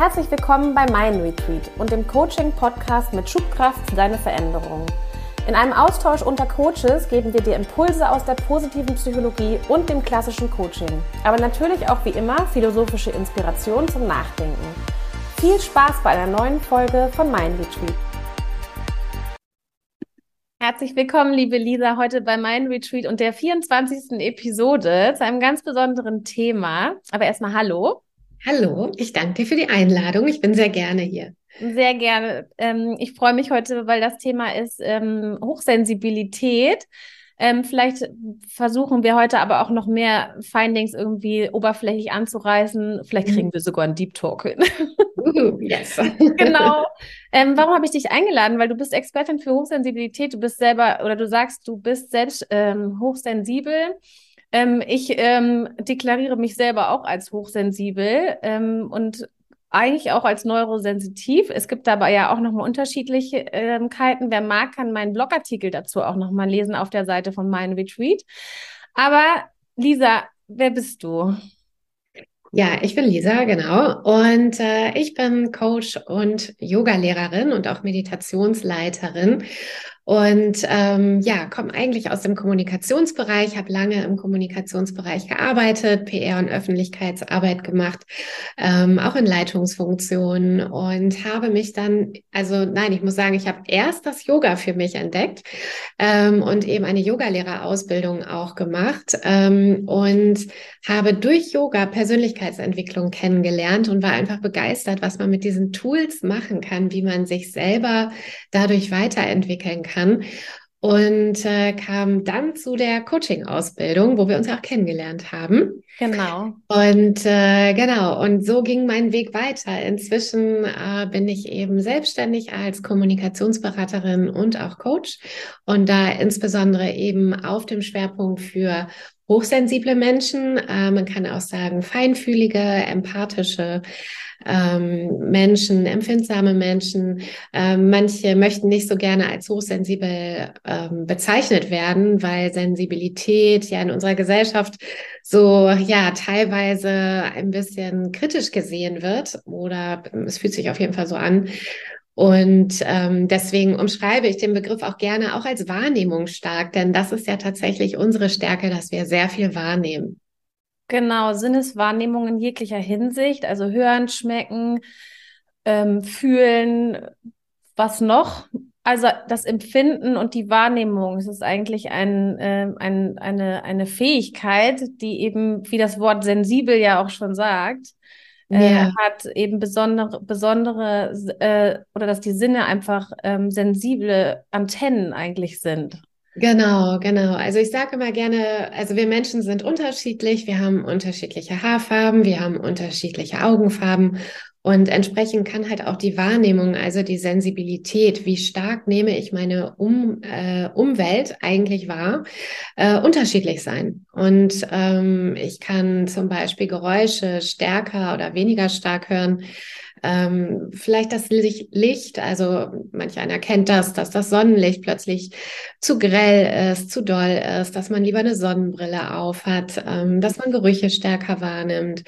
Herzlich willkommen bei Mein Retreat und dem Coaching-Podcast mit Schubkraft für deine Veränderung. In einem Austausch unter Coaches geben wir dir Impulse aus der positiven Psychologie und dem klassischen Coaching, aber natürlich auch wie immer philosophische Inspiration zum Nachdenken. Viel Spaß bei einer neuen Folge von Mein Retreat. Herzlich willkommen, liebe Lisa, heute bei Mein Retreat und der 24. Episode zu einem ganz besonderen Thema. Aber erstmal Hallo. Hallo, ich danke dir für die Einladung. Ich bin sehr gerne hier. Sehr gerne. Ähm, ich freue mich heute, weil das Thema ist ähm, Hochsensibilität. Ähm, vielleicht versuchen wir heute aber auch noch mehr Findings irgendwie oberflächlich anzureißen. Vielleicht mhm. kriegen wir sogar einen Deep Talk hin. Uh, yes. genau. Ähm, warum habe ich dich eingeladen? Weil du bist Expertin für Hochsensibilität. Du bist selber oder du sagst, du bist selbst ähm, hochsensibel. Ähm, ich ähm, deklariere mich selber auch als hochsensibel ähm, und eigentlich auch als neurosensitiv. Es gibt dabei ja auch nochmal Unterschiedlichkeiten. Wer mag, kann meinen Blogartikel dazu auch nochmal lesen auf der Seite von meinem Retreat. Aber Lisa, wer bist du? Ja, ich bin Lisa, genau. Und äh, ich bin Coach und Yogalehrerin und auch Meditationsleiterin. Und ähm, ja, komme eigentlich aus dem Kommunikationsbereich, habe lange im Kommunikationsbereich gearbeitet, PR und Öffentlichkeitsarbeit gemacht, ähm, auch in Leitungsfunktionen und habe mich dann, also nein, ich muss sagen, ich habe erst das Yoga für mich entdeckt ähm, und eben eine Yogalehrerausbildung auch gemacht ähm, und habe durch Yoga Persönlichkeitsentwicklung kennengelernt und war einfach begeistert, was man mit diesen Tools machen kann, wie man sich selber dadurch weiterentwickeln kann kann. Und äh, kam dann zu der Coaching-Ausbildung, wo wir uns auch kennengelernt haben. Genau. Und äh, genau, und so ging mein Weg weiter. Inzwischen äh, bin ich eben selbstständig als Kommunikationsberaterin und auch Coach und da insbesondere eben auf dem Schwerpunkt für hochsensible Menschen, äh, man kann auch sagen feinfühlige, empathische ähm, Menschen, empfindsame Menschen. Ähm, manche möchten nicht so gerne als hochsensibel ähm, bezeichnet werden, weil Sensibilität ja in unserer Gesellschaft so ja teilweise ein bisschen kritisch gesehen wird oder es fühlt sich auf jeden Fall so an. Und ähm, deswegen umschreibe ich den Begriff auch gerne auch als wahrnehmungsstark, denn das ist ja tatsächlich unsere Stärke, dass wir sehr viel wahrnehmen. Genau, Sinneswahrnehmung in jeglicher Hinsicht, also hören, schmecken, ähm, fühlen, was noch? Also das Empfinden und die Wahrnehmung, es ist eigentlich ein, äh, ein, eine, eine Fähigkeit, die eben, wie das Wort sensibel ja auch schon sagt, äh, hat eben besondere, besondere äh, oder dass die Sinne einfach ähm, sensible Antennen eigentlich sind. Genau, genau. Also ich sage immer gerne, also wir Menschen sind unterschiedlich, wir haben unterschiedliche Haarfarben, wir haben unterschiedliche Augenfarben und entsprechend kann halt auch die Wahrnehmung, also die Sensibilität, wie stark nehme ich meine um, äh, Umwelt eigentlich wahr, äh, unterschiedlich sein. Und ähm, ich kann zum Beispiel Geräusche stärker oder weniger stark hören ähm, vielleicht das Licht, also manch einer kennt das, dass das Sonnenlicht plötzlich zu grell ist, zu doll ist, dass man lieber eine Sonnenbrille auf hat, ähm, dass man Gerüche stärker wahrnimmt.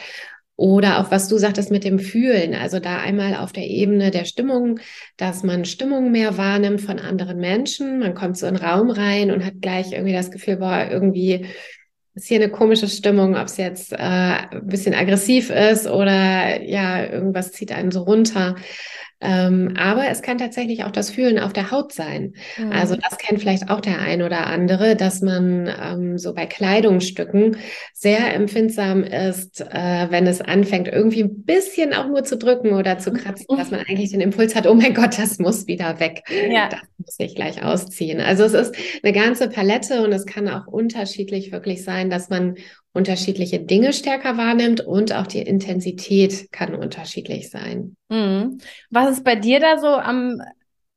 Oder auch was du sagtest mit dem Fühlen, also da einmal auf der Ebene der Stimmung, dass man Stimmung mehr wahrnimmt von anderen Menschen. Man kommt so in den Raum rein und hat gleich irgendwie das Gefühl, boah, irgendwie ist hier eine komische Stimmung, ob es jetzt äh, ein bisschen aggressiv ist oder ja, irgendwas zieht einen so runter. Ähm, aber es kann tatsächlich auch das Fühlen auf der Haut sein. Mhm. Also das kennt vielleicht auch der ein oder andere, dass man ähm, so bei Kleidungsstücken sehr empfindsam ist, äh, wenn es anfängt, irgendwie ein bisschen auch nur zu drücken oder zu kratzen, mhm. dass man eigentlich den Impuls hat, oh mein Gott, das muss wieder weg. Ja. Das muss ich gleich ausziehen. Also es ist eine ganze Palette und es kann auch unterschiedlich wirklich sein, dass man unterschiedliche Dinge stärker wahrnimmt und auch die Intensität kann unterschiedlich sein. Mhm. Was ist bei dir da so am,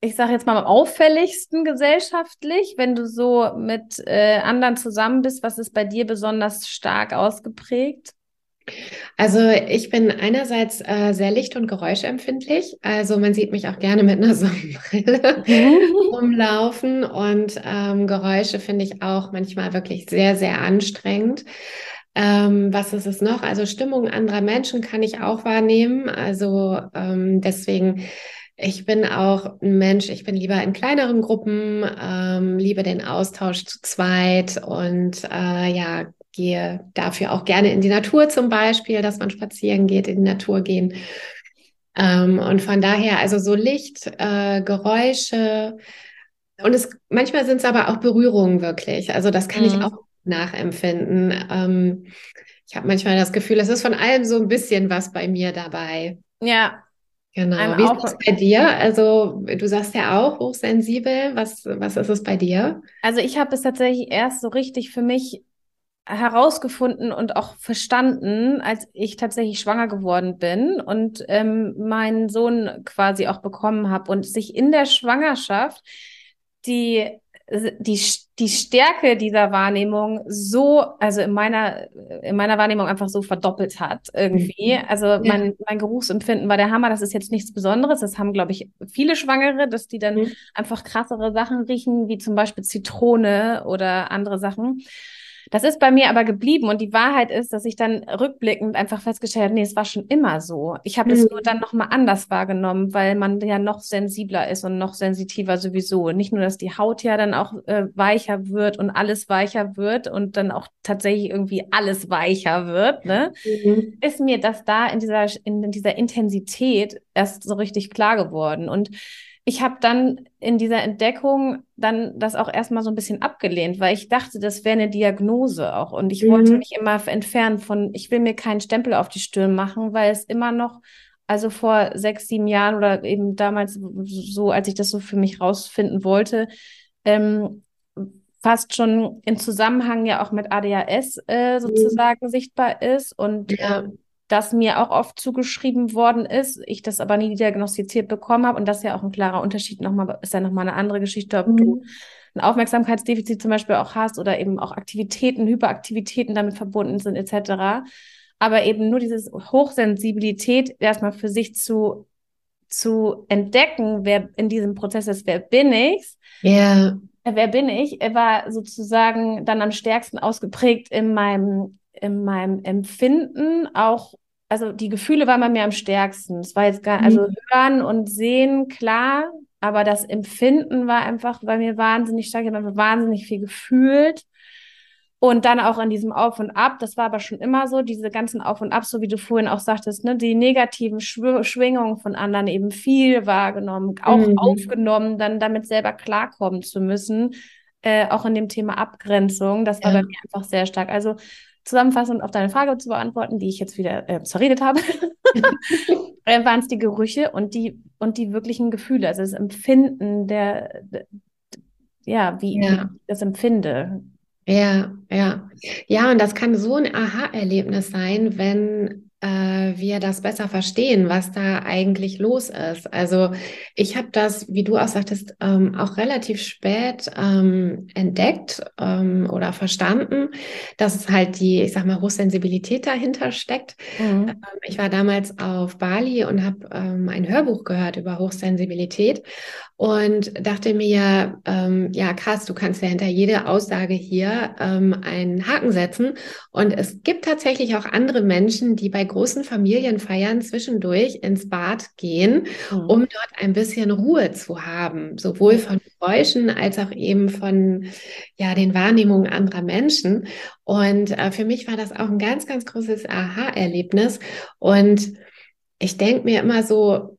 ich sage jetzt mal, am auffälligsten gesellschaftlich, wenn du so mit äh, anderen zusammen bist? Was ist bei dir besonders stark ausgeprägt? Also ich bin einerseits äh, sehr licht- und geräuschempfindlich. Also man sieht mich auch gerne mit einer Sonnenbrille rumlaufen und ähm, Geräusche finde ich auch manchmal wirklich sehr, sehr anstrengend. Ähm, was ist es noch? Also Stimmung anderer Menschen kann ich auch wahrnehmen. Also ähm, deswegen, ich bin auch ein Mensch, ich bin lieber in kleineren Gruppen, ähm, liebe den Austausch zu zweit und äh, ja, gehe dafür auch gerne in die Natur zum Beispiel, dass man spazieren geht, in die Natur gehen. Ähm, und von daher, also so Licht, äh, Geräusche und es manchmal sind es aber auch Berührungen wirklich. Also das kann mhm. ich auch nachempfinden. Ähm, ich habe manchmal das Gefühl, es ist von allem so ein bisschen was bei mir dabei. Ja. Genau. Wie ist das bei dir? Also du sagst ja auch hochsensibel. Was, was ist es bei dir? Also ich habe es tatsächlich erst so richtig für mich herausgefunden und auch verstanden, als ich tatsächlich schwanger geworden bin und ähm, meinen Sohn quasi auch bekommen habe und sich in der Schwangerschaft die die, die Stärke dieser Wahrnehmung so, also in meiner, in meiner Wahrnehmung einfach so verdoppelt hat irgendwie. Mhm. Also ja. mein, mein Geruchsempfinden war der Hammer. Das ist jetzt nichts Besonderes. Das haben, glaube ich, viele Schwangere, dass die dann mhm. einfach krassere Sachen riechen, wie zum Beispiel Zitrone oder andere Sachen. Das ist bei mir aber geblieben und die Wahrheit ist, dass ich dann rückblickend einfach festgestellt habe, nee, es war schon immer so. Ich habe mhm. es nur dann nochmal anders wahrgenommen, weil man ja noch sensibler ist und noch sensitiver sowieso. Nicht nur, dass die Haut ja dann auch äh, weicher wird und alles weicher wird und dann auch tatsächlich irgendwie alles weicher wird, ne? Mhm. Ist mir das da in dieser, in dieser Intensität erst so richtig klar geworden. Und ich habe dann in dieser Entdeckung dann das auch erstmal so ein bisschen abgelehnt, weil ich dachte, das wäre eine Diagnose auch. Und ich mhm. wollte mich immer entfernen von, ich will mir keinen Stempel auf die Stirn machen, weil es immer noch, also vor sechs, sieben Jahren oder eben damals so, als ich das so für mich rausfinden wollte, ähm, fast schon in Zusammenhang ja auch mit ADHS äh, mhm. sozusagen mhm. sichtbar ist. Und ja. äh, das mir auch oft zugeschrieben worden ist, ich das aber nie diagnostiziert bekommen habe und das ist ja auch ein klarer Unterschied nochmal, ist ja nochmal eine andere Geschichte, ob mhm. du ein Aufmerksamkeitsdefizit zum Beispiel auch hast oder eben auch Aktivitäten, Hyperaktivitäten damit verbunden sind etc. Aber eben nur diese Hochsensibilität erstmal für sich zu, zu entdecken, wer in diesem Prozess ist, wer bin ich? Yeah. Wer bin ich? Er war sozusagen dann am stärksten ausgeprägt in meinem in meinem Empfinden auch, also die Gefühle waren bei mir am stärksten. Es war jetzt gar, also mhm. hören und sehen, klar, aber das Empfinden war einfach bei mir wahnsinnig stark. Ich habe wahnsinnig viel gefühlt. Und dann auch in diesem Auf und Ab, das war aber schon immer so, diese ganzen Auf und Ab, so wie du vorhin auch sagtest, ne, die negativen Schw Schwingungen von anderen eben viel wahrgenommen, auch mhm. aufgenommen, dann damit selber klarkommen zu müssen, äh, auch in dem Thema Abgrenzung, das war ja. bei mir einfach sehr stark. Also zusammenfassend auf deine Frage zu beantworten, die ich jetzt wieder äh, zerredet habe, äh, waren es die Gerüche und die und die wirklichen Gefühle, also das Empfinden der, der ja, wie, ja. wie ich das empfinde. Ja, ja. Ja, und das kann so ein Aha-Erlebnis sein, wenn wir das besser verstehen, was da eigentlich los ist. Also ich habe das, wie du auch sagtest, ähm, auch relativ spät ähm, entdeckt ähm, oder verstanden, dass es halt die, ich sag mal, Hochsensibilität dahinter steckt. Mhm. Ähm, ich war damals auf Bali und habe ähm, ein Hörbuch gehört über Hochsensibilität und dachte mir, ähm, ja krass, du kannst ja hinter jede Aussage hier einen Haken setzen. Und es gibt tatsächlich auch andere Menschen, die bei großen Familienfeiern zwischendurch ins Bad gehen, mhm. um dort ein bisschen Ruhe zu haben, sowohl von Geräuschen als auch eben von ja den Wahrnehmungen anderer Menschen. Und äh, für mich war das auch ein ganz, ganz großes Aha-Erlebnis. Und ich denke mir immer so,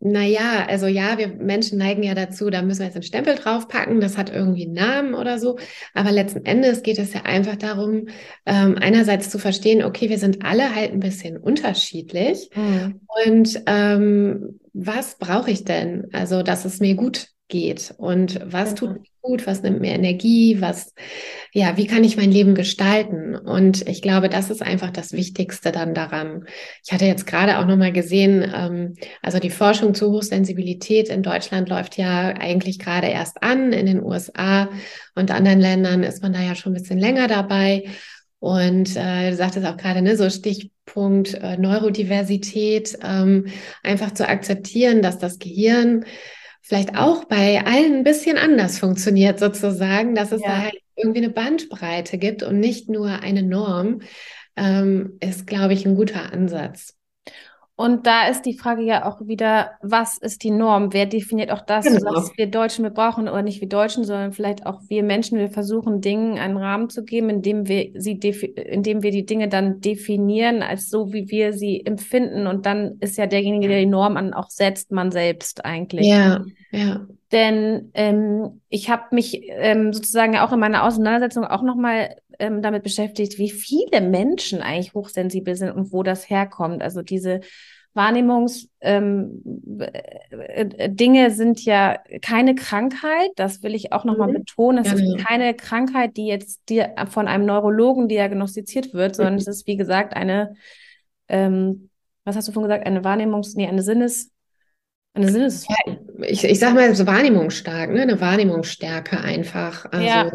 naja, also ja, wir Menschen neigen ja dazu, da müssen wir jetzt einen Stempel draufpacken, das hat irgendwie einen Namen oder so. Aber letzten Endes geht es ja einfach darum, ähm, einerseits zu verstehen, okay, wir sind alle halt ein bisschen unterschiedlich. Mhm. Und ähm, was brauche ich denn? Also, dass es mir gut geht und was mhm. tut mir gut, was nimmt mir Energie, was, ja, wie kann ich mein Leben gestalten? Und ich glaube, das ist einfach das Wichtigste dann daran. Ich hatte jetzt gerade auch nochmal gesehen, ähm, also die Forschung zur Hochsensibilität in Deutschland läuft ja eigentlich gerade erst an. In den USA und anderen Ländern ist man da ja schon ein bisschen länger dabei. Und äh, du sagtest auch gerade, ne, so Stichpunkt äh, Neurodiversität, ähm, einfach zu akzeptieren, dass das Gehirn vielleicht auch bei allen ein bisschen anders funktioniert sozusagen, dass es ja. da halt irgendwie eine Bandbreite gibt und nicht nur eine Norm, ähm, ist, glaube ich, ein guter Ansatz. Und da ist die Frage ja auch wieder, was ist die Norm? Wer definiert auch das? Genau. Sagst, wir Deutschen, wir brauchen oder nicht wir Deutschen, sondern vielleicht auch wir Menschen, wir versuchen Dingen einen Rahmen zu geben, indem wir sie, indem wir die Dinge dann definieren als so, wie wir sie empfinden. Und dann ist ja derjenige, der die Norm an auch setzt, man selbst eigentlich. Ja, ja. Denn ähm, ich habe mich ähm, sozusagen auch in meiner Auseinandersetzung auch nochmal ähm, damit beschäftigt, wie viele Menschen eigentlich hochsensibel sind und wo das herkommt. Also diese Wahrnehmungs ähm, äh, Dinge sind ja keine Krankheit, das will ich auch nochmal mhm. betonen. Es ja, ist keine Krankheit, die jetzt dir von einem Neurologen diagnostiziert wird, sondern mhm. es ist, wie gesagt, eine, ähm, was hast du vorhin gesagt, eine Wahrnehmungs-, nee, eine Sinnes- eine Sinnes ja, ich, ich sag mal so wahrnehmungsstark, ne? Eine Wahrnehmungsstärke einfach. Also, ja.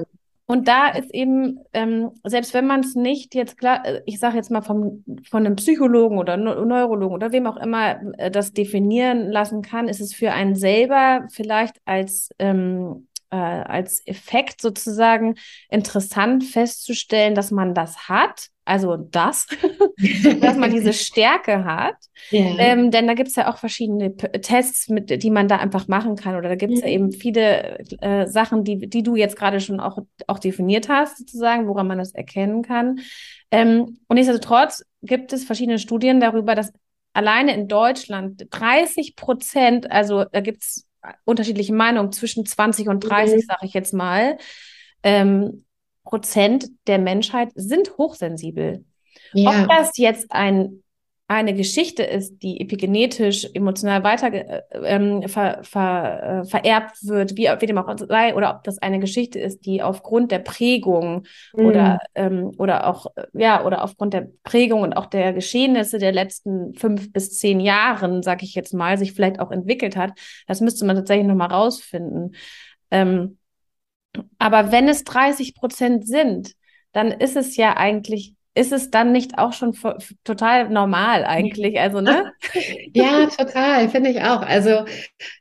Und da ist eben, ähm, selbst wenn man es nicht jetzt klar, äh, ich sage jetzt mal vom, von einem Psychologen oder Neurologen oder wem auch immer äh, das definieren lassen kann, ist es für einen selber vielleicht als, ähm, äh, als Effekt sozusagen interessant festzustellen, dass man das hat also das, dass man diese Stärke hat. Yeah. Ähm, denn da gibt es ja auch verschiedene P Tests, mit, die man da einfach machen kann. Oder da gibt es mhm. ja eben viele äh, Sachen, die, die du jetzt gerade schon auch, auch definiert hast, sozusagen, woran man das erkennen kann. Ähm, und nichtsdestotrotz gibt es verschiedene Studien darüber, dass alleine in Deutschland 30 Prozent, also da gibt es unterschiedliche Meinungen zwischen 20 und 30, mhm. sage ich jetzt mal, ähm, Prozent der Menschheit sind hochsensibel. Ja. Ob das jetzt ein, eine Geschichte ist, die epigenetisch, emotional weiter äh, ähm, ver, ver, äh, vererbt wird, wie, wie dem auch sei, oder ob das eine Geschichte ist, die aufgrund der Prägung mhm. oder, ähm, oder auch, ja, oder aufgrund der Prägung und auch der Geschehnisse der letzten fünf bis zehn Jahren, sag ich jetzt mal, sich vielleicht auch entwickelt hat, das müsste man tatsächlich nochmal rausfinden. Ähm, aber wenn es 30 Prozent sind, dann ist es ja eigentlich ist es dann nicht auch schon total normal eigentlich? Also, ne? ja, total, finde ich auch. Also,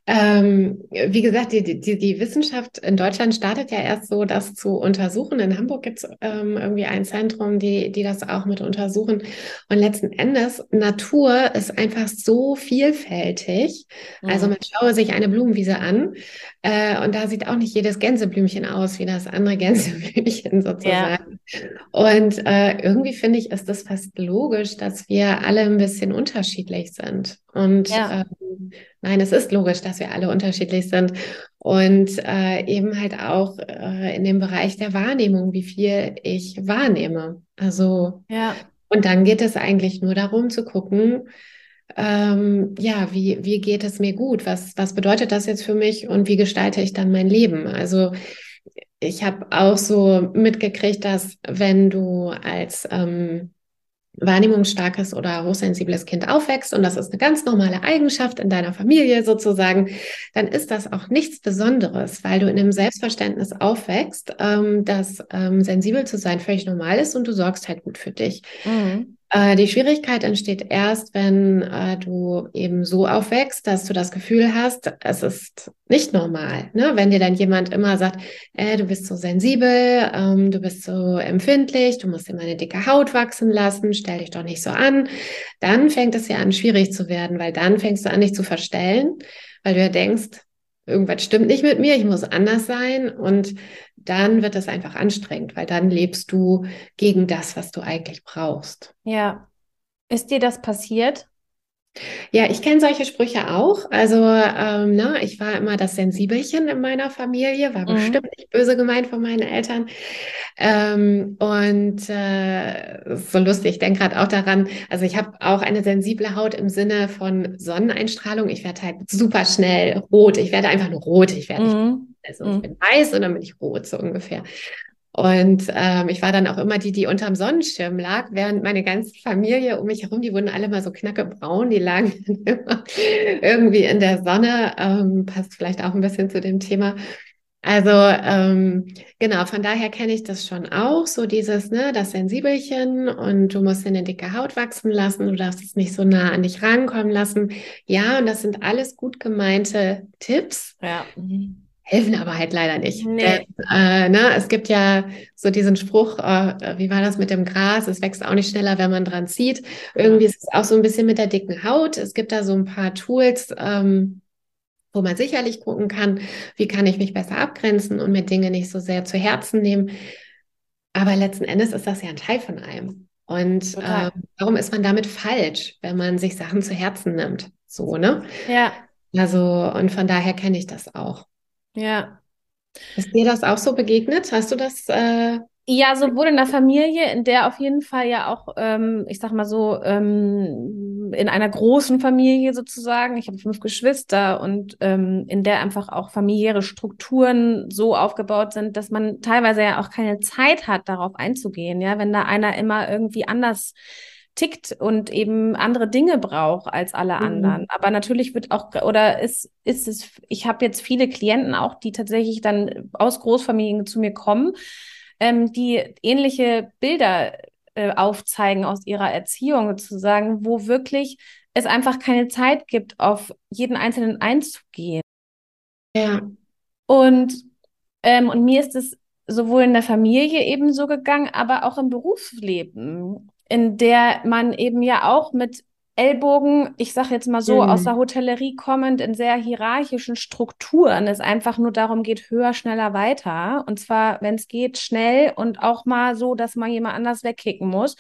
ähm, wie gesagt, die, die, die Wissenschaft in Deutschland startet ja erst so, das zu untersuchen. In Hamburg gibt es ähm, irgendwie ein Zentrum, die, die das auch mit untersuchen. Und letzten Endes, Natur ist einfach so vielfältig. Also, mhm. Also, man schaue sich eine Blumenwiese an äh, und da sieht auch nicht jedes Gänseblümchen aus wie das andere Gänseblümchen sozusagen. Ja. Und äh, irgendwie finde ich, ist das fast logisch, dass wir alle ein bisschen unterschiedlich sind. Und ja. ähm, nein, es ist logisch, dass wir alle unterschiedlich sind. Und äh, eben halt auch äh, in dem Bereich der Wahrnehmung, wie viel ich wahrnehme. Also, ja. und dann geht es eigentlich nur darum zu gucken, ähm, ja, wie, wie geht es mir gut? Was, was bedeutet das jetzt für mich und wie gestalte ich dann mein Leben? Also ich habe auch so mitgekriegt, dass wenn du als ähm, wahrnehmungsstarkes oder hochsensibles Kind aufwächst und das ist eine ganz normale Eigenschaft in deiner Familie sozusagen, dann ist das auch nichts Besonderes, weil du in einem Selbstverständnis aufwächst, ähm, dass ähm, sensibel zu sein völlig normal ist und du sorgst halt gut für dich. Mhm. Äh, die Schwierigkeit entsteht erst, wenn äh, du eben so aufwächst, dass du das Gefühl hast, es ist nicht normal. Ne? Wenn dir dann jemand immer sagt, äh, du bist so sensibel, ähm, du bist so empfindlich, du musst mal eine dicke Haut wachsen lassen, stell dich doch nicht so an, dann fängt es ja an, schwierig zu werden, weil dann fängst du an, dich zu verstellen, weil du ja denkst, irgendwas stimmt nicht mit mir, ich muss anders sein und dann wird das einfach anstrengend, weil dann lebst du gegen das, was du eigentlich brauchst. Ja. Ist dir das passiert? Ja, ich kenne solche Sprüche auch. Also, ähm, ne, ich war immer das Sensibelchen in meiner Familie, war mhm. bestimmt nicht böse gemeint von meinen Eltern. Ähm, und äh, so lustig, ich denke gerade auch daran, also ich habe auch eine sensible Haut im Sinne von Sonneneinstrahlung. Ich werde halt super schnell rot. Ich werde einfach nur rot. Ich werde mhm. nicht, also ich mhm. bin weiß und dann bin ich rot, so ungefähr. Und ähm, ich war dann auch immer die, die unterm Sonnenschirm lag, während meine ganze Familie um mich herum, die wurden alle mal so knackebraun, die lagen immer irgendwie in der Sonne, ähm, passt vielleicht auch ein bisschen zu dem Thema. Also ähm, genau, von daher kenne ich das schon auch, so dieses, ne, das Sensibelchen und du musst eine dicke Haut wachsen lassen, du darfst es nicht so nah an dich rankommen lassen. Ja, und das sind alles gut gemeinte Tipps. Ja. Helfen aber halt leider nicht. Nee. Denn, äh, ne, es gibt ja so diesen Spruch, äh, wie war das mit dem Gras? Es wächst auch nicht schneller, wenn man dran zieht. Irgendwie ist es auch so ein bisschen mit der dicken Haut. Es gibt da so ein paar Tools, ähm, wo man sicherlich gucken kann, wie kann ich mich besser abgrenzen und mir Dinge nicht so sehr zu Herzen nehmen. Aber letzten Endes ist das ja ein Teil von einem. Und äh, warum ist man damit falsch, wenn man sich Sachen zu Herzen nimmt? So, ne? Ja. Also, und von daher kenne ich das auch. Ja. Ist dir das auch so begegnet? Hast du das? Äh... Ja, sowohl in der Familie, in der auf jeden Fall ja auch, ähm, ich sag mal so, ähm, in einer großen Familie sozusagen. Ich habe fünf Geschwister und ähm, in der einfach auch familiäre Strukturen so aufgebaut sind, dass man teilweise ja auch keine Zeit hat, darauf einzugehen. Ja, wenn da einer immer irgendwie anders tickt und eben andere Dinge braucht als alle mhm. anderen. Aber natürlich wird auch, oder ist, ist es, ich habe jetzt viele Klienten auch, die tatsächlich dann aus Großfamilien zu mir kommen, ähm, die ähnliche Bilder äh, aufzeigen aus ihrer Erziehung sozusagen, wo wirklich es einfach keine Zeit gibt, auf jeden Einzelnen einzugehen. Ja. Und, ähm, und mir ist es sowohl in der Familie eben so gegangen, aber auch im Berufsleben in der man eben ja auch mit Ellbogen, ich sage jetzt mal so, mhm. aus der Hotellerie kommend, in sehr hierarchischen Strukturen, es einfach nur darum geht, höher, schneller, weiter. Und zwar, wenn es geht, schnell und auch mal so, dass man jemand anders wegkicken muss.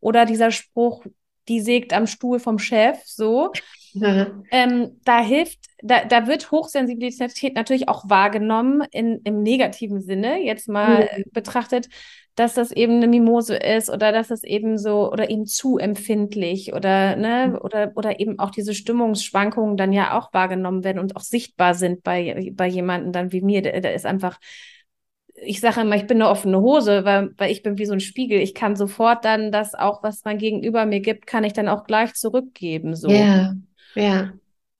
Oder dieser Spruch, die sägt am Stuhl vom Chef, so. Mhm. Ähm, da hilft, da, da wird Hochsensibilität natürlich auch wahrgenommen in, im negativen Sinne, jetzt mal mhm. betrachtet, dass das eben eine Mimose ist oder dass es eben so oder eben zu empfindlich oder ne mhm. oder oder eben auch diese Stimmungsschwankungen dann ja auch wahrgenommen werden und auch sichtbar sind bei bei jemanden dann wie mir der ist einfach ich sage immer, ich bin eine offene Hose, weil, weil ich bin wie so ein Spiegel. Ich kann sofort dann das auch, was mein Gegenüber mir gibt, kann ich dann auch gleich zurückgeben. So. Ja, ja.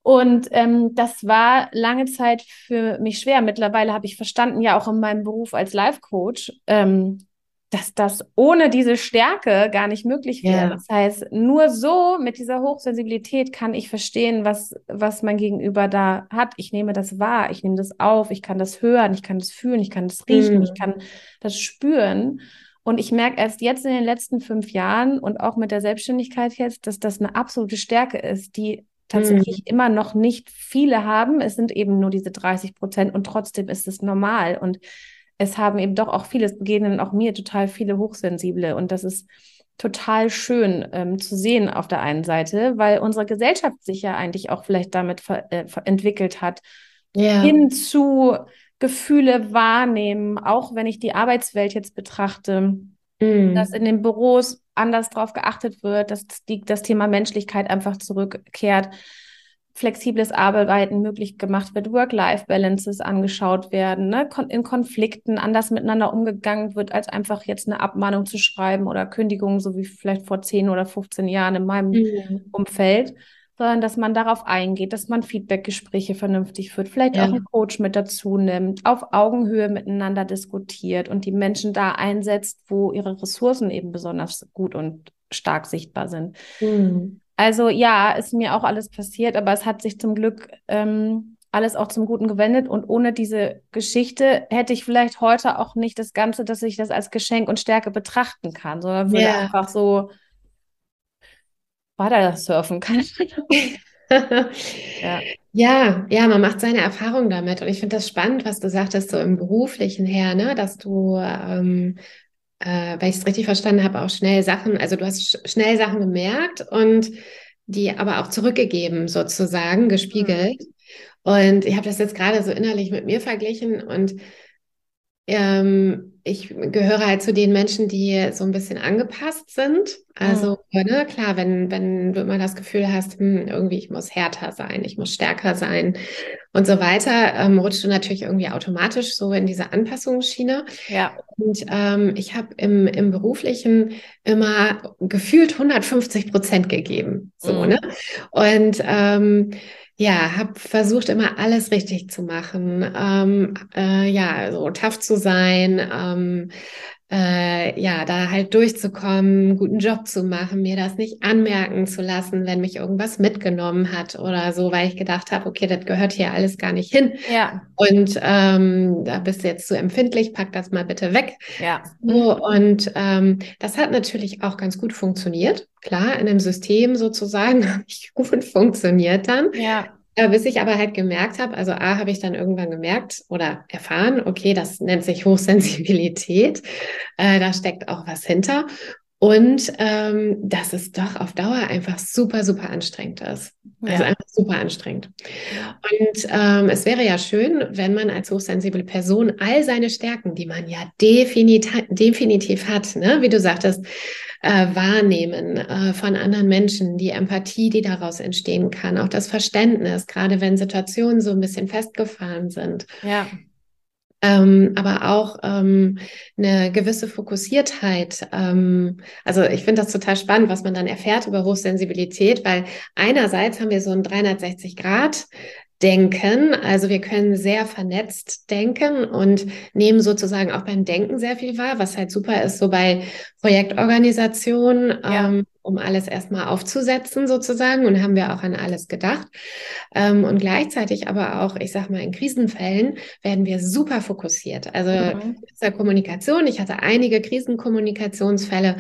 Und ähm, das war lange Zeit für mich schwer. Mittlerweile habe ich verstanden, ja auch in meinem Beruf als Life Coach, ähm, dass das ohne diese Stärke gar nicht möglich wäre. Ja. Das heißt, nur so mit dieser Hochsensibilität kann ich verstehen, was, was mein Gegenüber da hat. Ich nehme das wahr, ich nehme das auf, ich kann das hören, ich kann das fühlen, ich kann das riechen, mhm. ich kann das spüren. Und ich merke erst jetzt in den letzten fünf Jahren und auch mit der Selbstständigkeit jetzt, dass das eine absolute Stärke ist, die tatsächlich mhm. immer noch nicht viele haben. Es sind eben nur diese 30 Prozent und trotzdem ist es normal. Und es haben eben doch auch viele, es begegnen auch mir total viele Hochsensible und das ist total schön ähm, zu sehen auf der einen Seite, weil unsere Gesellschaft sich ja eigentlich auch vielleicht damit äh, entwickelt hat, ja. hin zu Gefühle wahrnehmen, auch wenn ich die Arbeitswelt jetzt betrachte, mm. dass in den Büros anders drauf geachtet wird, dass die, das Thema Menschlichkeit einfach zurückkehrt flexibles Arbeiten möglich gemacht wird, Work-Life-Balances angeschaut werden, ne? in Konflikten anders miteinander umgegangen wird, als einfach jetzt eine Abmahnung zu schreiben oder Kündigung, so wie vielleicht vor 10 oder 15 Jahren in meinem mhm. Umfeld, sondern dass man darauf eingeht, dass man Feedbackgespräche vernünftig führt, vielleicht ja. auch einen Coach mit dazu nimmt, auf Augenhöhe miteinander diskutiert und die Menschen da einsetzt, wo ihre Ressourcen eben besonders gut und stark sichtbar sind. Mhm. Also ja, ist mir auch alles passiert, aber es hat sich zum Glück ähm, alles auch zum Guten gewendet. Und ohne diese Geschichte hätte ich vielleicht heute auch nicht das Ganze, dass ich das als Geschenk und Stärke betrachten kann, sondern würde yeah. einfach so weiter surfen können. ja. ja, ja, man macht seine Erfahrungen damit. Und ich finde das spannend, was du sagtest, so im beruflichen her, ne, dass du ähm, äh, weil ich es richtig verstanden habe, auch schnell Sachen, also du hast sch schnell Sachen gemerkt und die aber auch zurückgegeben, sozusagen, gespiegelt. Mhm. Und ich habe das jetzt gerade so innerlich mit mir verglichen und ähm, ich gehöre halt zu den Menschen, die so ein bisschen angepasst sind. Also, mhm. ne, klar, wenn, wenn du immer das Gefühl hast, hm, irgendwie ich muss härter sein, ich muss stärker sein und so weiter, ähm, rutschst du natürlich irgendwie automatisch so in diese Anpassungsschiene. Ja. Und ähm, ich habe im, im Beruflichen immer gefühlt 150 Prozent gegeben. So, mhm. ne? Und ähm, ja, habe versucht immer alles richtig zu machen, ähm, äh, ja, so tough zu sein, ähm, äh, ja, da halt durchzukommen, guten Job zu machen, mir das nicht anmerken zu lassen, wenn mich irgendwas mitgenommen hat oder so, weil ich gedacht habe, okay, das gehört hier alles gar nicht hin. Ja. Und ähm, da bist du jetzt zu empfindlich, pack das mal bitte weg. Ja. So, und ähm, das hat natürlich auch ganz gut funktioniert. Klar, in einem System sozusagen habe ich gut funktioniert dann. Ja. Äh, bis ich aber halt gemerkt habe, also A, habe ich dann irgendwann gemerkt oder erfahren, okay, das nennt sich Hochsensibilität, äh, da steckt auch was hinter. Und ähm, dass es doch auf Dauer einfach super, super anstrengend ist. Also Ja. einfach super anstrengend. Und ähm, es wäre ja schön, wenn man als hochsensible Person all seine Stärken, die man ja definitiv, definitiv hat, ne? wie du sagtest, äh, wahrnehmen äh, von anderen Menschen, die Empathie, die daraus entstehen kann, auch das Verständnis, gerade wenn Situationen so ein bisschen festgefahren sind Ja. Ähm, aber auch ähm, eine gewisse Fokussiertheit. Ähm, also ich finde das total spannend, was man dann erfährt über Hochsensibilität, weil einerseits haben wir so ein 360 Grad Denken, also wir können sehr vernetzt denken und nehmen sozusagen auch beim Denken sehr viel wahr, was halt super ist, so bei Projektorganisationen, Ja. ähm, um alles erstmal aufzusetzen sozusagen und haben wir auch an alles gedacht. Ähm, und gleichzeitig aber auch, ich sag mal, in Krisenfällen werden wir super fokussiert. Also Mhm. zur Kommunikation, ich hatte einige Krisenkommunikationsfälle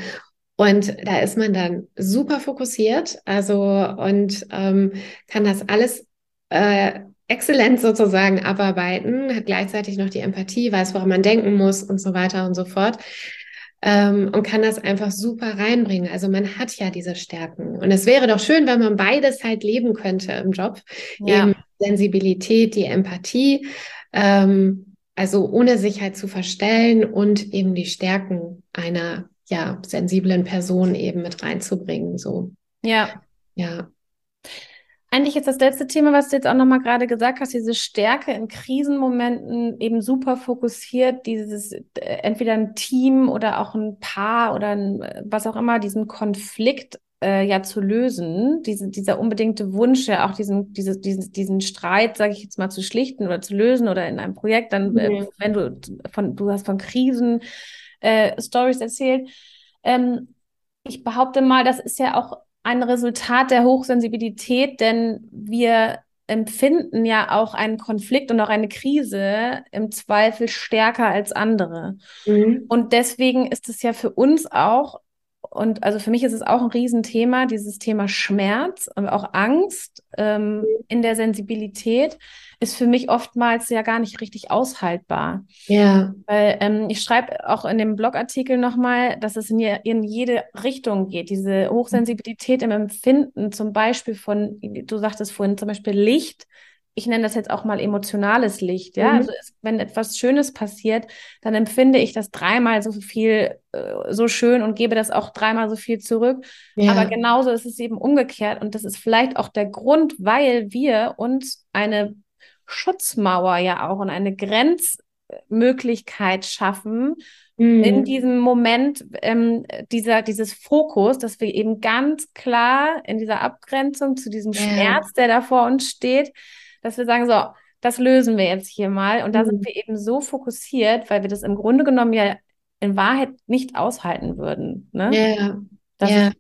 und da ist man dann super fokussiert, also und ähm, kann das alles äh, exzellent sozusagen abarbeiten, hat gleichzeitig noch die Empathie, weiß, woran man denken muss und so weiter und so fort. Ähm, und kann das einfach super reinbringen. Also man hat ja diese Stärken. Und es wäre doch schön, wenn man beides halt leben könnte im Job. Ja. Eben Sensibilität, die Empathie, ähm, also ohne sich halt zu verstellen und eben die Stärken einer ja sensiblen Person eben mit reinzubringen. So, Ja. ja. Eigentlich ist das letzte Thema, was du jetzt auch nochmal gerade gesagt hast, diese Stärke in Krisenmomenten eben super fokussiert, dieses äh, entweder ein Team oder auch ein Paar oder ein, äh, was auch immer, diesen Konflikt äh, ja zu lösen, diese, dieser unbedingte Wunsch, ja auch diesen, diese, diesen, diesen Streit, sage ich jetzt mal, zu schlichten oder zu lösen oder in einem Projekt, dann, äh, Mhm. wenn du von, du hast von Krisen äh, Stories erzählt. Ähm, ich behaupte mal, das ist ja auch ein Resultat der Hochsensibilität, denn wir empfinden ja auch einen Konflikt und auch eine Krise im Zweifel stärker als andere. Mhm. Und deswegen ist es ja für uns auch, und also für mich ist es auch ein Riesenthema, dieses Thema Schmerz und auch Angst ähm, in der Sensibilität ist für mich oftmals ja gar nicht richtig aushaltbar. Ja, Weil ähm, ich schreibe auch in dem Blogartikel nochmal, dass es in, je, in jede Richtung geht. Diese Hochsensibilität im Empfinden, zum Beispiel von, du sagtest vorhin, zum Beispiel Licht. Ich nenne das jetzt auch mal emotionales Licht. Ja, Mhm. also es, wenn etwas Schönes passiert, dann empfinde ich das dreimal so viel, äh, so schön und gebe das auch dreimal so viel zurück. ja, Aber genauso ist es eben umgekehrt. Und das ist vielleicht auch der Grund, weil wir uns eine Schutzmauer ja auch und eine Grenzmöglichkeit schaffen, in Mhm. diesem Moment ähm, dieser, dieses Fokus, dass wir eben ganz klar in dieser Abgrenzung zu diesem Ja. Schmerz, der da vor uns steht, dass wir sagen, so, das lösen wir jetzt hier mal. Und da sind Mhm. wir eben so fokussiert, weil wir das im Grunde genommen ja in Wahrheit nicht aushalten würden. Ne? ja, Das ja, ist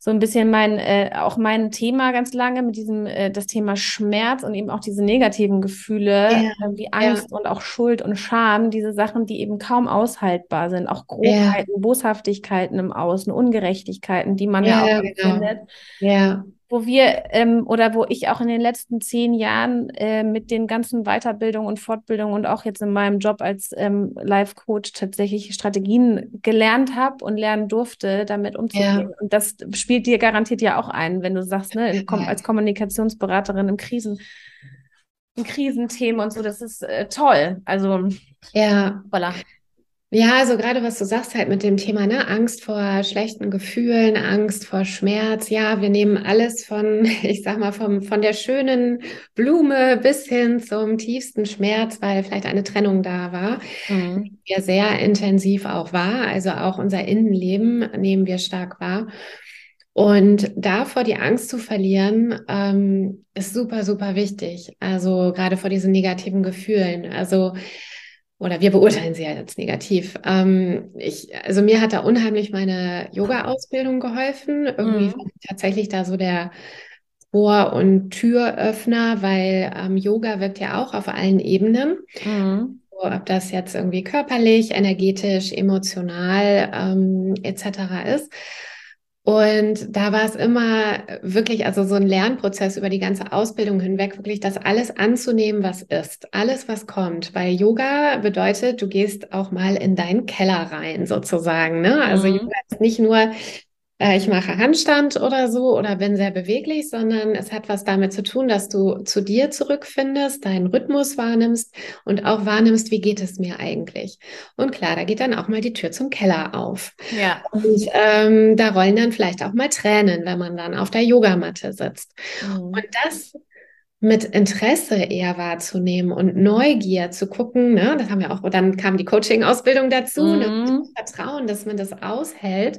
so ein bisschen mein, äh, auch mein Thema ganz lange mit diesem, äh, das Thema Schmerz und eben auch diese negativen Gefühle, Ja, äh, wie Angst und auch Schuld und Scham, diese Sachen, die eben kaum aushaltbar sind, auch Grobheiten, Boshaftigkeiten im Außen, Ungerechtigkeiten, die man ja, auch genau. empfindet ja, wo wir ähm, oder wo ich auch in den letzten zehn Jahren äh, mit den ganzen Weiterbildungen und Fortbildungen und auch jetzt in meinem Job als ähm, Life-Coach tatsächlich Strategien gelernt habe und lernen durfte, damit umzugehen. Und das spielt dir garantiert ja auch ein, wenn du sagst, ne, kom als Kommunikationsberaterin im Krisen, Krisenthemen und so, das ist äh, toll. Also, ja. voilà. Ja, also gerade was du sagst halt mit dem Thema, ne, Angst vor schlechten Gefühlen, Angst vor Schmerz. Ja, wir nehmen alles von, ich sag mal, vom, von der schönen Blume bis hin zum tiefsten Schmerz, weil vielleicht eine Trennung da war, Mhm. ja sehr intensiv auch war. Also auch unser Innenleben nehmen wir stark wahr. Und davor die Angst zu verlieren, ähm, ist super, super wichtig. Also gerade vor diesen negativen Gefühlen. Also oder wir beurteilen sie ja jetzt negativ. Ähm, ich, also mir hat da unheimlich meine Yoga-Ausbildung geholfen. Irgendwie mhm. tatsächlich da so der Tor- und Türöffner, weil ähm, Yoga wirkt ja auch auf allen Ebenen. Mhm. So, ob das jetzt irgendwie körperlich, energetisch, emotional ähm, etc. ist. Und da war es immer wirklich, also so ein Lernprozess über die ganze Ausbildung hinweg, wirklich das alles anzunehmen, was ist, alles, was kommt. Weil Yoga bedeutet, du gehst auch mal in deinen Keller rein, sozusagen. Ne? Also mhm. Yoga ist nicht nur ich mache Handstand oder so oder bin sehr beweglich, sondern es hat was damit zu tun, dass du zu dir zurückfindest, deinen Rhythmus wahrnimmst und auch wahrnimmst, wie geht es mir eigentlich. Und klar, da geht dann auch mal die Tür zum Keller auf. Ja. Und ähm, da rollen dann vielleicht auch mal Tränen, wenn man dann auf der Yogamatte sitzt. Mhm. Und das mit Interesse eher wahrzunehmen und Neugier zu gucken, ne, das haben wir auch, dann kam die Coaching-Ausbildung dazu, ne, mhm. das Vertrauen, dass man das aushält,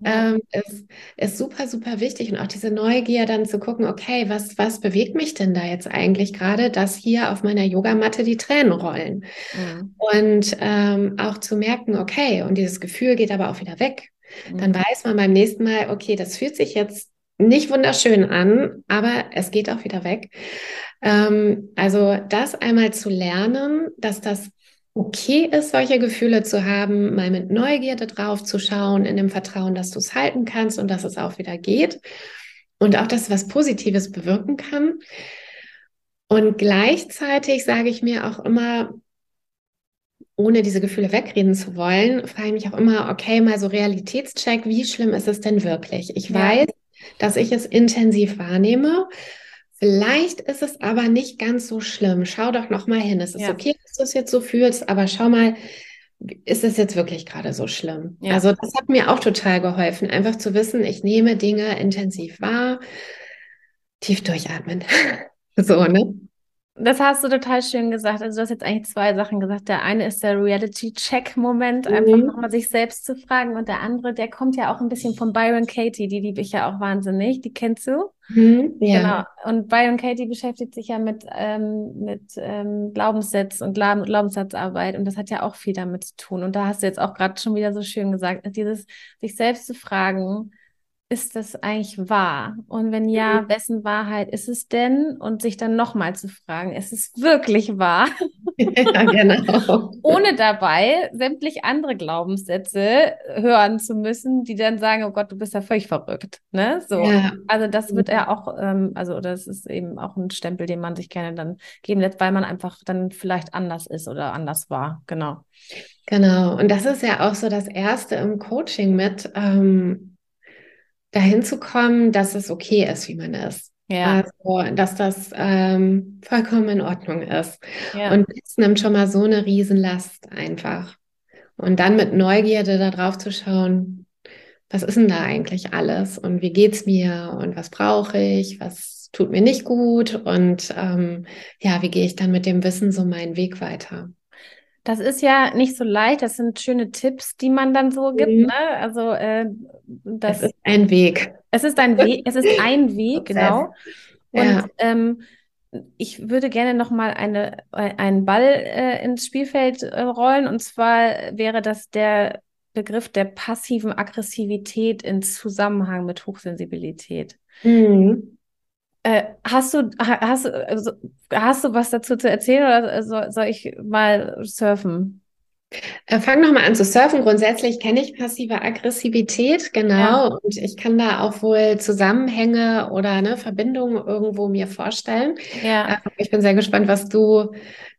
ja. ähm, ist, ist super, super wichtig. Und auch diese Neugier dann zu gucken, okay, was, was bewegt mich denn da jetzt eigentlich gerade, dass hier auf meiner Yogamatte die Tränen rollen? Mhm. Und ähm, auch zu merken, okay, und dieses Gefühl geht aber auch wieder weg. Dann mhm. weiß man beim nächsten Mal, okay, das fühlt sich jetzt nicht wunderschön an, aber es geht auch wieder weg. Ähm, also das einmal zu lernen, dass das okay ist, solche Gefühle zu haben, mal mit Neugierde drauf zu schauen, in dem Vertrauen, dass du es halten kannst und dass es auch wieder geht und auch, dass was Positives bewirken kann. Und gleichzeitig sage ich mir auch immer, ohne diese Gefühle wegreden zu wollen, frage ich mich auch immer, okay, mal so Realitätscheck, wie schlimm ist es denn wirklich? Ich ja. weiß, dass ich es intensiv wahrnehme. Vielleicht ist es aber nicht ganz so schlimm. Schau doch noch mal hin. Es ist ja. okay, dass du es jetzt so fühlst, aber schau mal, ist es jetzt wirklich gerade so schlimm? Ja. Also das hat mir auch total geholfen, einfach zu wissen, ich nehme Dinge intensiv wahr, tief durchatmen. so, ne? Das hast du total schön gesagt. Also du hast jetzt eigentlich zwei Sachen gesagt. Der eine ist der Reality-Check-Moment, mhm. einfach nochmal sich selbst zu fragen. Und der andere, der kommt ja auch ein bisschen von Byron Katie, die liebe ich ja auch wahnsinnig. Die kennst du? Mhm, ja. Genau. Und Byron Katie beschäftigt sich ja mit, ähm, mit ähm, Glaubenssatz und Glaubenssatzarbeit. Und das hat ja auch viel damit zu tun. Und da hast du jetzt auch gerade schon wieder so schön gesagt, dieses sich selbst zu fragen, ist das eigentlich wahr? Und wenn ja, mhm. wessen Wahrheit ist es denn? Und sich dann nochmal zu fragen, ist es wirklich wahr? Ja, genau. Ohne dabei sämtlich andere Glaubenssätze hören zu müssen, die dann sagen, oh Gott, du bist ja völlig verrückt. Ne? So. Ja. Also das wird ja auch, ähm, also das ist eben auch ein Stempel, den man sich gerne dann geben lässt, weil man einfach dann vielleicht anders ist oder anders war. Genau. Genau. Und das ist ja auch so das Erste im Coaching mit, ähm, dahin zu kommen, dass es okay ist, wie man ist. Ja. Also, dass das ähm, vollkommen in Ordnung ist. Ja. Und es nimmt schon mal so eine Riesenlast einfach. Und dann mit Neugierde da drauf zu schauen, was ist denn da eigentlich alles und wie geht's mir und was brauche ich, was tut mir nicht gut und ähm, ja, wie gehe ich dann mit dem Wissen so meinen Weg weiter? Das ist ja nicht so leicht. Das sind schöne Tipps, die man dann so gibt. Mhm. Ne? Also äh, das es ist ein Weg. Es ist ein Weg. Es ist ein Weg, genau. Und ja. ähm, ich würde gerne noch mal eine, einen Ball äh, ins Spielfeld äh, rollen. Und zwar wäre das der Begriff der passiven Aggressivität in Zusammenhang mit Hochsensibilität. Mhm. Äh, hast du, hast, also, hast du was dazu zu erzählen oder soll, soll ich mal surfen? Äh, fang nochmal an zu surfen. Grundsätzlich kenne ich passive Aggressivität, genau. Ja. Und ich kann da auch wohl Zusammenhänge oder eine Verbindung irgendwo mir vorstellen. Ja. Äh, ich bin sehr gespannt, was du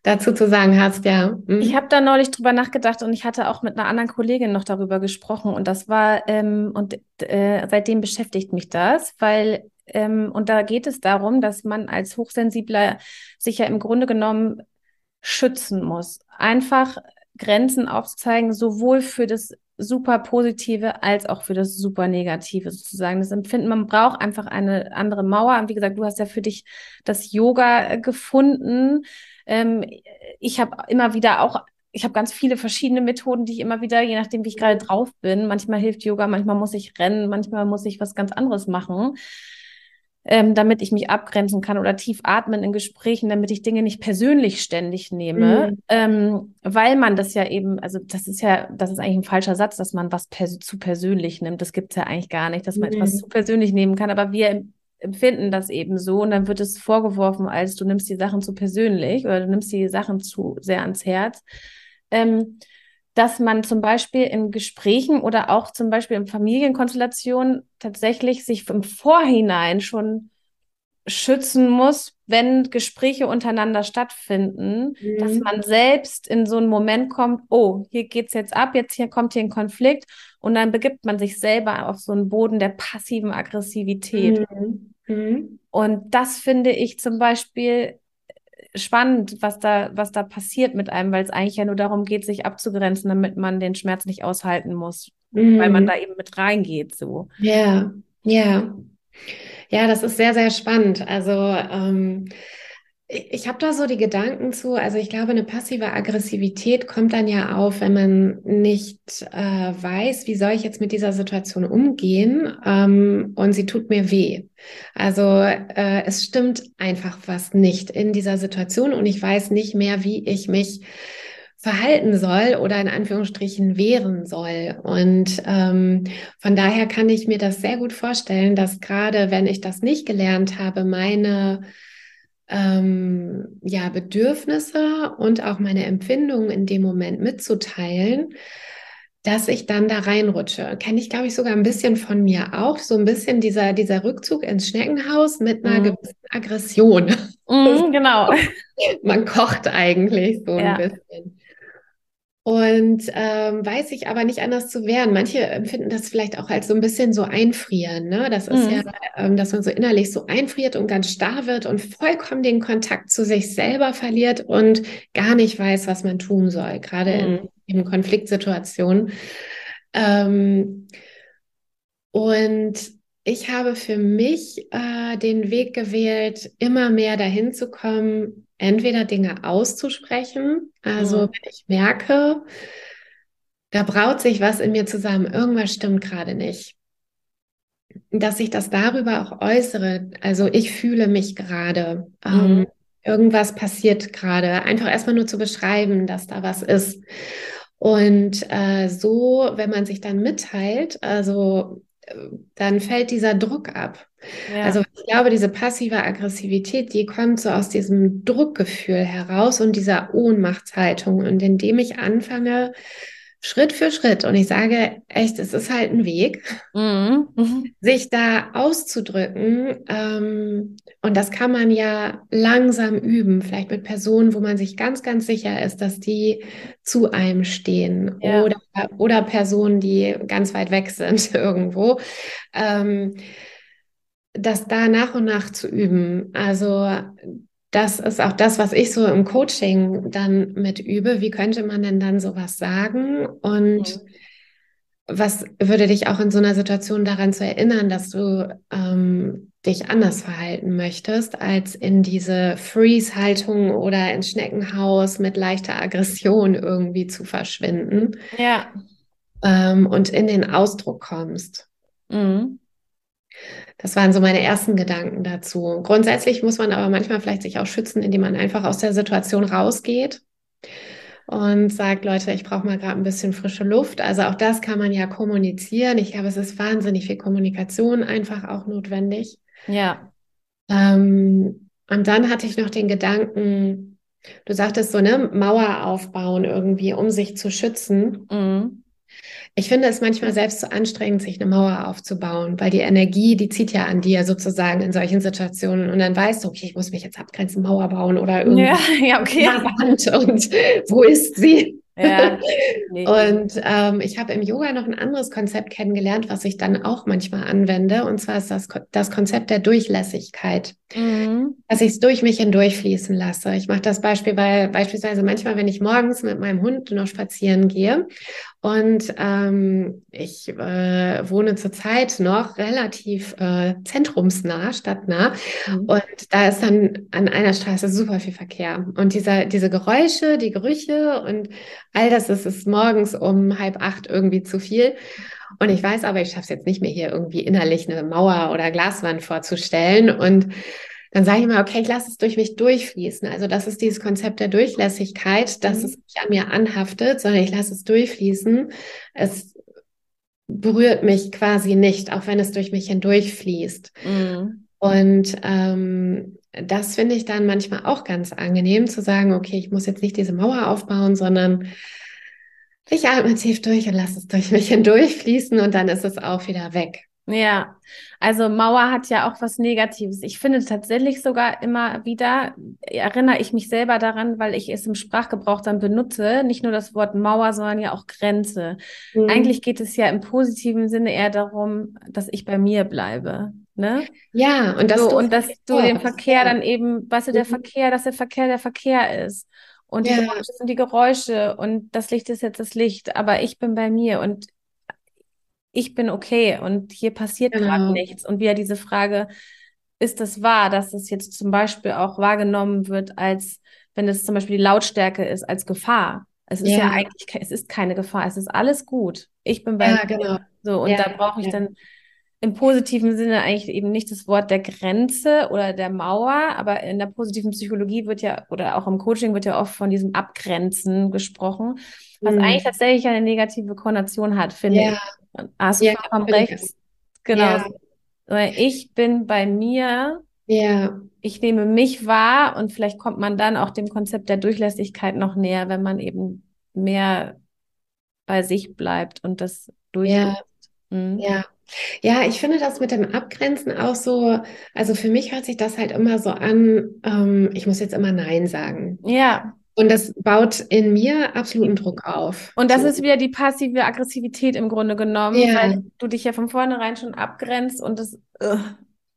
dazu zu sagen hast, ja. Mhm. Ich habe da neulich drüber nachgedacht und ich hatte auch mit einer anderen Kollegin noch darüber gesprochen und das war, ähm, und äh, seitdem beschäftigt mich das, weil ähm, und da geht es darum, dass man als Hochsensibler sich ja im Grunde genommen schützen muss. Einfach Grenzen aufzeigen, sowohl für das super Positive als auch für das super Negative sozusagen. Das Empfinden, man braucht einfach eine andere Mauer. Und wie gesagt, du hast ja für dich das Yoga äh, gefunden. Ähm, ich habe immer wieder auch ich habe ganz viele verschiedene Methoden, die ich immer wieder, je nachdem, wie ich gerade drauf bin, manchmal hilft Yoga, manchmal muss ich rennen, manchmal muss ich was ganz anderes machen. Ähm, damit ich mich abgrenzen kann oder tief atmen in Gesprächen, damit ich Dinge nicht persönlich ständig nehme, mhm. ähm, weil man das ja eben, also das ist ja, das ist eigentlich ein falscher Satz, dass man was pers zu persönlich nimmt. Das gibt es ja eigentlich gar nicht, dass man mhm. etwas zu persönlich nehmen kann, aber wir empfinden das eben so und dann wird es vorgeworfen, als du nimmst die Sachen zu persönlich oder du nimmst die Sachen zu sehr ans Herz. Ähm, dass man zum Beispiel in Gesprächen oder auch zum Beispiel in Familienkonstellationen tatsächlich sich im Vorhinein schon schützen muss, wenn Gespräche untereinander stattfinden, mhm. dass man selbst in so einen Moment kommt, oh, hier geht's jetzt ab, jetzt hier kommt hier ein Konflikt und dann begibt man sich selber auf so einen Boden der passiven Aggressivität. Mhm. Mhm. Und das finde ich zum Beispiel spannend, was da, was da passiert mit einem, weil es eigentlich ja nur darum geht, sich abzugrenzen, damit man den Schmerz nicht aushalten muss, mhm. weil man da eben mit reingeht, so. Ja, ja. Ja, das ist sehr, sehr spannend. Also, ähm, ich habe da so die Gedanken zu, also ich glaube, eine passive Aggressivität kommt dann ja auf, wenn man nicht äh, weiß, wie soll ich jetzt mit dieser Situation umgehen ähm, und sie tut mir weh. Also äh, es stimmt einfach was nicht in dieser Situation und ich weiß nicht mehr, wie ich mich verhalten soll oder in Anführungsstrichen wehren soll. Und ähm, von daher kann ich mir das sehr gut vorstellen, dass gerade wenn ich das nicht gelernt habe, meine ähm, ja, Bedürfnisse und auch meine Empfindungen in dem Moment mitzuteilen, dass ich dann da reinrutsche. Kenne ich, glaube ich, sogar ein bisschen von mir auch. So ein bisschen dieser, dieser Rückzug ins Schneckenhaus mit einer mhm. gewissen Aggression. Mhm, genau. Man kocht eigentlich so ja. ein bisschen. Und ähm, weiß ich aber nicht anders zu wehren. Manche empfinden das vielleicht auch als so ein bisschen so einfrieren. Ne? Das ist mhm. ja, ähm, dass man so innerlich so einfriert und ganz starr wird und vollkommen den Kontakt zu sich selber verliert und gar nicht weiß, was man tun soll, gerade mhm. in, in Konfliktsituationen. Ähm, und ich habe für mich äh, den Weg gewählt, immer mehr dahin zu kommen, entweder Dinge auszusprechen, also mhm. wenn ich merke, da braut sich was in mir zusammen, irgendwas stimmt gerade nicht, dass ich das darüber auch äußere, also ich fühle mich gerade, ähm, mhm. irgendwas passiert gerade, einfach erstmal nur zu beschreiben, dass da was ist. Und äh, so, wenn man sich dann mitteilt, also dann fällt dieser Druck ab. Ja. Also ich glaube, diese passive Aggressivität, die kommt so aus diesem Druckgefühl heraus und dieser Ohnmachtshaltung. Und indem ich anfange, Schritt für Schritt. Und ich sage echt, es ist halt ein Weg, mhm. mhm. sich da auszudrücken. Ähm, und das kann man ja langsam üben, vielleicht mit Personen, wo man sich ganz, ganz sicher ist, dass die zu einem stehen ja. oder, oder Personen, die ganz weit weg sind irgendwo. Ähm, das da nach und nach zu üben. Also das ist auch das, was ich so im Coaching dann mit übe. Wie könnte man denn dann sowas sagen? Und mhm. was würde dich auch in so einer Situation daran zu erinnern, dass du ähm, dich anders verhalten möchtest, als in diese Freeze-Haltung oder ins Schneckenhaus mit leichter Aggression irgendwie zu verschwinden? Ja. Ähm, und in den Ausdruck kommst. Mhm. Das waren so meine ersten Gedanken dazu. Grundsätzlich muss man aber manchmal vielleicht sich auch schützen, indem man einfach aus der Situation rausgeht und sagt, Leute, ich brauche mal gerade ein bisschen frische Luft. Also auch das kann man ja kommunizieren. Ich glaube, es ist wahnsinnig viel Kommunikation einfach auch notwendig. Ja. Ähm, und dann hatte ich noch den Gedanken, du sagtest so, ne, Mauer aufbauen irgendwie, um sich zu schützen. Mhm. Ich finde es manchmal selbst zu so anstrengend, sich eine Mauer aufzubauen, weil die Energie, die zieht ja an dir sozusagen in solchen Situationen und dann weißt du, okay, ich muss mich jetzt abgrenzen, Mauer bauen oder irgendwie ja, ja, okay. Hand und wo ist sie? Ja, nee. Und ähm, ich habe im Yoga noch ein anderes Konzept kennengelernt, was ich dann auch manchmal anwende. Und zwar ist das das Konzept der Durchlässigkeit. Mhm. Dass ich es durch mich hindurchfließen lasse. Ich mache das Beispiel, weil beispielsweise manchmal, wenn ich morgens mit meinem Hund noch spazieren gehe und ähm, ich äh, wohne zurzeit noch relativ äh, zentrumsnah, stadtnah. Mhm. Und da ist dann an einer Straße super viel Verkehr. Und dieser, diese Geräusche, die Gerüche und all das ist, ist morgens um halb acht irgendwie zu viel. Und ich weiß aber, ich schaffe es jetzt nicht mehr hier irgendwie innerlich eine Mauer oder Glaswand vorzustellen. Und dann sage ich immer, okay, ich lasse es durch mich durchfließen. Also das ist dieses Konzept der Durchlässigkeit, dass mhm. es nicht an mir anhaftet, sondern ich lasse es durchfließen. Es berührt mich quasi nicht, auch wenn es durch mich hindurchfließt. Mhm. Und ähm, das finde ich dann manchmal auch ganz angenehm zu sagen, okay, ich muss jetzt nicht diese Mauer aufbauen, sondern ich atme tief durch und lasse es durch mich hindurchfließen und dann ist es auch wieder weg. Ja, also Mauer hat ja auch was Negatives. Ich finde tatsächlich sogar immer wieder, erinnere ich mich selber daran, weil ich es im Sprachgebrauch dann benutze, nicht nur das Wort Mauer, sondern ja auch Grenze. Mhm. Eigentlich geht es ja im positiven Sinne eher darum, dass ich bei mir bleibe. Ne? Ja, und, dass so, du, und dass du den Verkehr dann eben, weißt du, der mhm. Verkehr, dass der Verkehr der Verkehr ist. Und die ja. Geräusche sind die Geräusche und das Licht ist jetzt das Licht, aber ich bin bei mir und ich bin okay und hier passiert genau. gerade nichts. Und wieder diese Frage, ist das wahr, dass es jetzt zum Beispiel auch wahrgenommen wird als, wenn es zum Beispiel die Lautstärke ist, als Gefahr? Es ist ja, ja eigentlich, es ist keine Gefahr, es ist alles gut. Ich bin bei ja, genau. so und ja, da brauche ich dann im positiven Sinne eigentlich eben nicht das Wort der Grenze oder der Mauer, aber in der positiven Psychologie wird ja oder auch im Coaching wird ja oft von diesem Abgrenzen gesprochen, was mhm. eigentlich tatsächlich eine negative Konnotation hat, finde ja. ich. Hast du ja, vollkommen recht. Genau. Ja. Ich bin bei mir. Ja. Ich nehme mich wahr und vielleicht kommt man dann auch dem Konzept der Durchlässigkeit noch näher, wenn man eben mehr bei sich bleibt und das durchlässt. Ja. Mhm. ja. Ja, ich finde das mit dem Abgrenzen auch so, also für mich hört sich das halt immer so an, ähm, ich muss jetzt immer Nein sagen. Ja. Und das baut in mir absoluten Druck auf. Und das so. ist wieder die passive Aggressivität im Grunde genommen, ja. weil du dich ja von vornherein schon abgrenzt und das uh,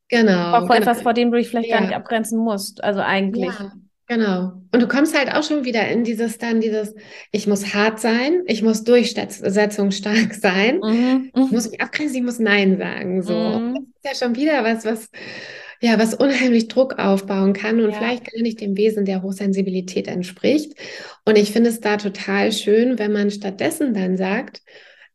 genau, vor genau. etwas, vor dem du dich vielleicht ja. gar nicht abgrenzen musst. Also eigentlich. Ja. Genau. Und du kommst halt auch schon wieder in dieses dann dieses, ich muss hart sein, ich muss durchsetzungsstark sein, mhm. ich muss mich abgrenzen, ich muss Nein sagen. So. Mhm. Das ist ja schon wieder was, was, ja, was unheimlich Druck aufbauen kann und ja. vielleicht gar nicht dem Wesen der Hochsensibilität entspricht. Und ich finde es da total schön, wenn man stattdessen dann sagt,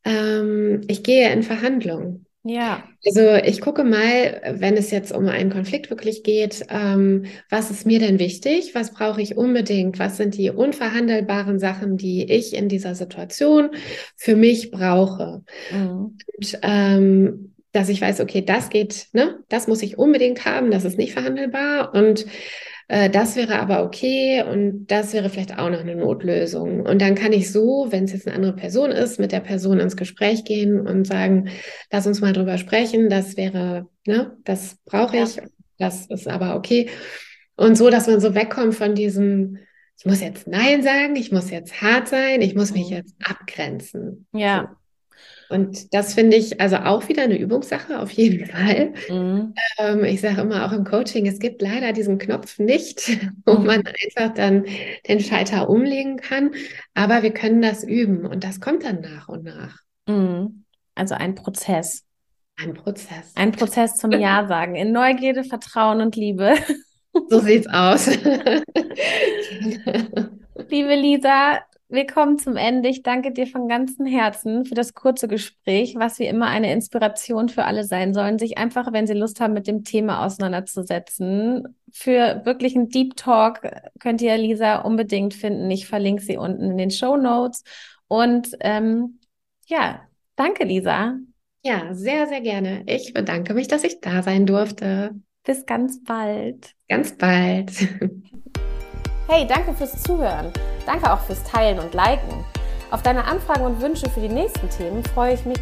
ähm, ich gehe in Verhandlungen. Ja. Also ich gucke mal, wenn es jetzt um einen Konflikt wirklich geht, ähm, was ist mir denn wichtig? Was brauche ich unbedingt? Was sind die unverhandelbaren Sachen, die ich in dieser Situation für mich brauche? Mhm. Und, ähm, dass ich weiß, okay, das geht, ne, das muss ich unbedingt haben, das ist nicht verhandelbar. Und äh, das wäre aber okay und das wäre vielleicht auch noch eine Notlösung. Und dann kann ich so, wenn es jetzt eine andere Person ist, mit der Person ins Gespräch gehen und sagen, lass uns mal drüber sprechen, das wäre, ne, das brauche ich, ja. das ist aber okay. Und so, dass man so wegkommt von diesem, ich muss jetzt Nein sagen, ich muss jetzt hart sein, ich muss mich mhm. jetzt abgrenzen. Ja. Und das finde ich also auch wieder eine Übungssache, auf jeden Fall. Mhm. Ähm, ich sage immer auch im Coaching, es gibt leider diesen Knopf nicht, wo mhm. man einfach dann den Schalter umlegen kann. Aber wir können das üben und das kommt dann nach und nach. Mhm. Also ein Prozess. Ein Prozess. Ein Prozess zum Ja sagen. In Neugierde, Vertrauen und Liebe. So sieht's aus. Liebe Lisa, wir kommen zum Ende. Ich danke dir von ganzem Herzen für das kurze Gespräch, was wie immer eine Inspiration für alle sein sollen, sich einfach, wenn sie Lust haben, mit dem Thema auseinanderzusetzen. Für wirklich einen Deep Talk könnt ihr Lisa unbedingt finden. Ich verlinke sie unten in den Show Notes. Und ähm, ja, danke, Lisa. Ja, sehr, sehr gerne. Ich bedanke mich, dass ich da sein durfte. Bis ganz bald. Ganz bald. Hey, danke fürs Zuhören. Danke auch fürs Teilen und Liken. Auf deine Anfragen und Wünsche für die nächsten Themen freue ich mich